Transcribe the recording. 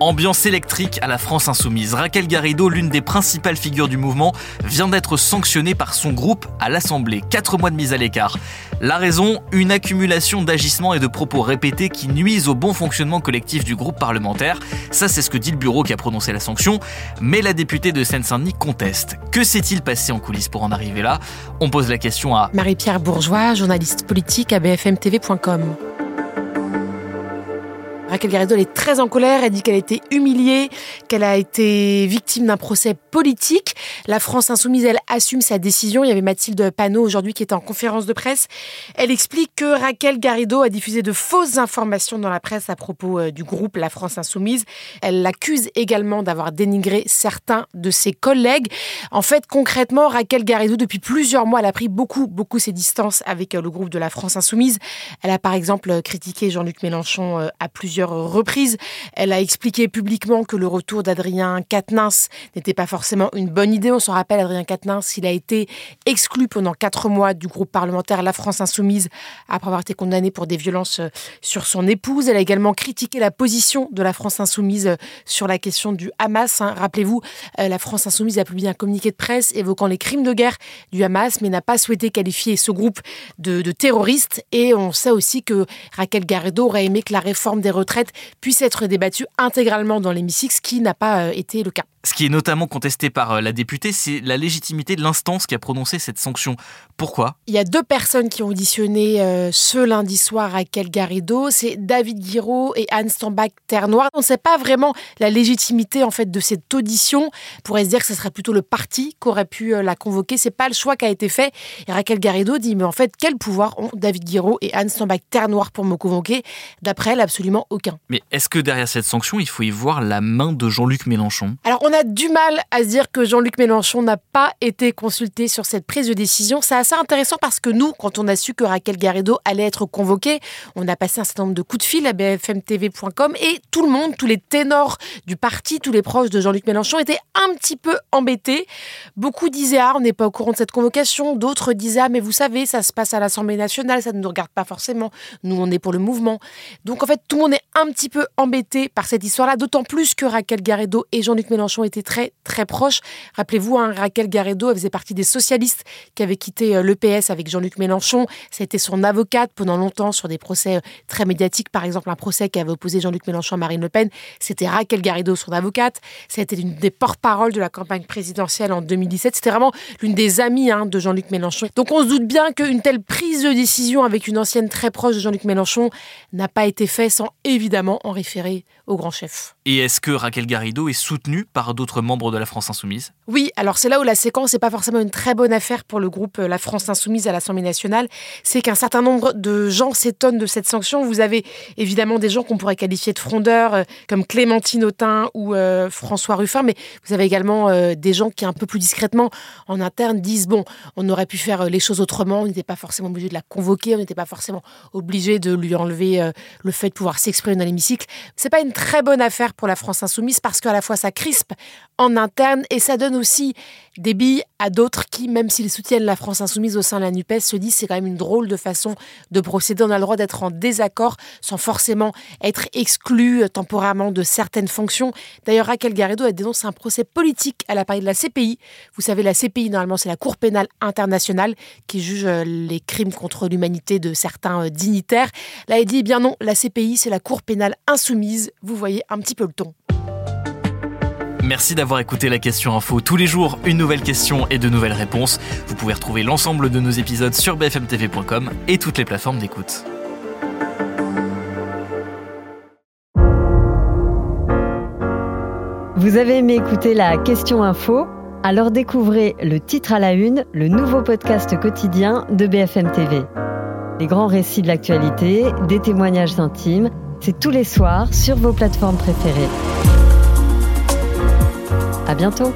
Ambiance électrique à la France insoumise. Raquel Garrido, l'une des principales figures du mouvement, vient d'être sanctionnée par son groupe à l'Assemblée. Quatre mois de mise à l'écart. La raison, une accumulation d'agissements et de propos répétés qui nuisent au bon fonctionnement collectif du groupe parlementaire. Ça, c'est ce que dit le bureau qui a prononcé la sanction. Mais la députée de Seine-Saint-Denis conteste. Que s'est-il passé en coulisses pour en arriver là? On pose la question à Marie-Pierre Bourgeois, journaliste politique à bfmtv.com. Raquel Garrido, est très en colère. Elle dit qu'elle a été humiliée, qu'elle a été victime d'un procès politique. La France insoumise, elle assume sa décision. Il y avait Mathilde Panot aujourd'hui qui était en conférence de presse. Elle explique que Raquel Garrido a diffusé de fausses informations dans la presse à propos euh, du groupe La France insoumise. Elle l'accuse également d'avoir dénigré certains de ses collègues. En fait, concrètement, Raquel Garrido, depuis plusieurs mois, elle a pris beaucoup, beaucoup ses distances avec euh, le groupe de La France insoumise. Elle a par exemple critiqué Jean-Luc Mélenchon euh, à plusieurs reprises. Elle a expliqué publiquement que le retour d'Adrien Quatennens n'était pas forcément une bonne idée. On s'en rappelle, Adrien Quatennens, il a été exclu pendant quatre mois du groupe parlementaire La France Insoumise après avoir été condamné pour des violences euh, sur son épouse. Elle a également critiqué la position de la France Insoumise euh, sur la question du Hamas. Hein. Rappelez-vous, euh, la France Insoumise a publié un communiqué de presse évoquant les crimes de guerre du Hamas, mais n'a pas souhaité qualifier ce groupe de, de terroriste. Et on sait aussi que Raquel Garrido aurait aimé que la réforme des retraites puisse être débattue intégralement dans l'hémicycle, ce qui n'a pas été le cas. Ce qui est notamment contesté par la députée, c'est la légitimité de l'instance qui a prononcé cette sanction. Pourquoi? Il y a deux personnes qui ont auditionné euh, ce lundi soir à Quel Garrido, c'est David Guiraud et Anne Stambach-Ternoir. On ne sait pas vraiment la légitimité en fait de cette audition. On pourrait se dire que ce serait plutôt le parti qui aurait pu la convoquer. C'est pas le choix qui a été fait. Et Raquel Garrido dit mais en fait quel pouvoir ont David Guiraud et Anne Stambach-Ternoir pour me convoquer? D'après elle, absolument aucun. Mais est-ce que derrière cette sanction, il faut y voir la main de Jean-Luc Mélenchon? Alors on a du mal à se dire que Jean-Luc Mélenchon n'a pas été consulté sur cette prise de décision. C'est assez intéressant parce que nous, quand on a su que Raquel Garrido allait être convoquée, on a passé un certain nombre de coups de fil à bfmtv.com et tout le monde, tous les ténors du parti, tous les proches de Jean-Luc Mélenchon étaient un petit peu embêtés. Beaucoup disaient ah on n'est pas au courant de cette convocation, d'autres disaient ah mais vous savez ça se passe à l'Assemblée nationale, ça ne nous regarde pas forcément. Nous on est pour le mouvement. Donc en fait tout le monde est un petit peu embêté par cette histoire-là, d'autant plus que Raquel Garrido et Jean-Luc Mélenchon étaient très très proches. Rappelez-vous, hein, Raquel Garrido elle faisait partie des socialistes qui avaient quitté euh, l'EPS avec Jean-Luc Mélenchon. C'était son avocate pendant longtemps sur des procès euh, très médiatiques, par exemple un procès qui avait opposé Jean-Luc Mélenchon à Marine Le Pen. C'était Raquel Garrido, son avocate. C'était une des porte-paroles de la campagne présidentielle en 2017. C'était vraiment l'une des amies hein, de Jean-Luc Mélenchon. Donc on se doute bien qu'une telle prise de décision avec une ancienne très proche de Jean-Luc Mélenchon n'a pas été faite sans évidemment en référé au grand chef. Et est-ce que Raquel Garrido est soutenue par d'autres membres de la France Insoumise? Oui, alors c'est là où la séquence n'est pas forcément une très bonne affaire pour le groupe euh, La France Insoumise à l'Assemblée nationale. C'est qu'un certain nombre de gens s'étonnent de cette sanction. Vous avez évidemment des gens qu'on pourrait qualifier de frondeurs, euh, comme Clémentine Autain ou euh, François Ruffin, mais vous avez également des gens qui, un peu plus discrètement, en interne, disent bon, on aurait pu faire les choses autrement, on n'était pas forcément obligé de la convoquer, on n'était pas forcément obligé de lui enlever le fait de pouvoir s'exprimer dans l'hémicycle. C'est pas une très bonne affaire pour la France insoumise parce qu'à la fois ça crispe en interne et ça donne aussi des billes à d'autres qui, même s'ils soutiennent la France insoumise au sein de la NUPES, se disent c'est quand même une drôle de façon de procéder. On a le droit d'être en désaccord sans forcément être exclu temporairement de certaines fonctions. D'ailleurs, Raquel Garrido a dénoncé un procès politique à la de la CPI. Vous savez, la CPI, normalement, c'est la Cour pénale internationale qui juge les crimes contre l'humanité de certains dignitaires. Là, elle dit, eh bien non, la CPI, c'est la Cour pénale insoumise. Vous voyez un petit peu le ton. Merci d'avoir écouté la question info. Tous les jours, une nouvelle question et de nouvelles réponses. Vous pouvez retrouver l'ensemble de nos épisodes sur bfmtv.com et toutes les plateformes d'écoute. Vous avez aimé écouter la question info? Alors découvrez le titre à la une, le nouveau podcast quotidien de BFM TV. Les grands récits de l'actualité, des témoignages intimes, c'est tous les soirs sur vos plateformes préférées. Bientôt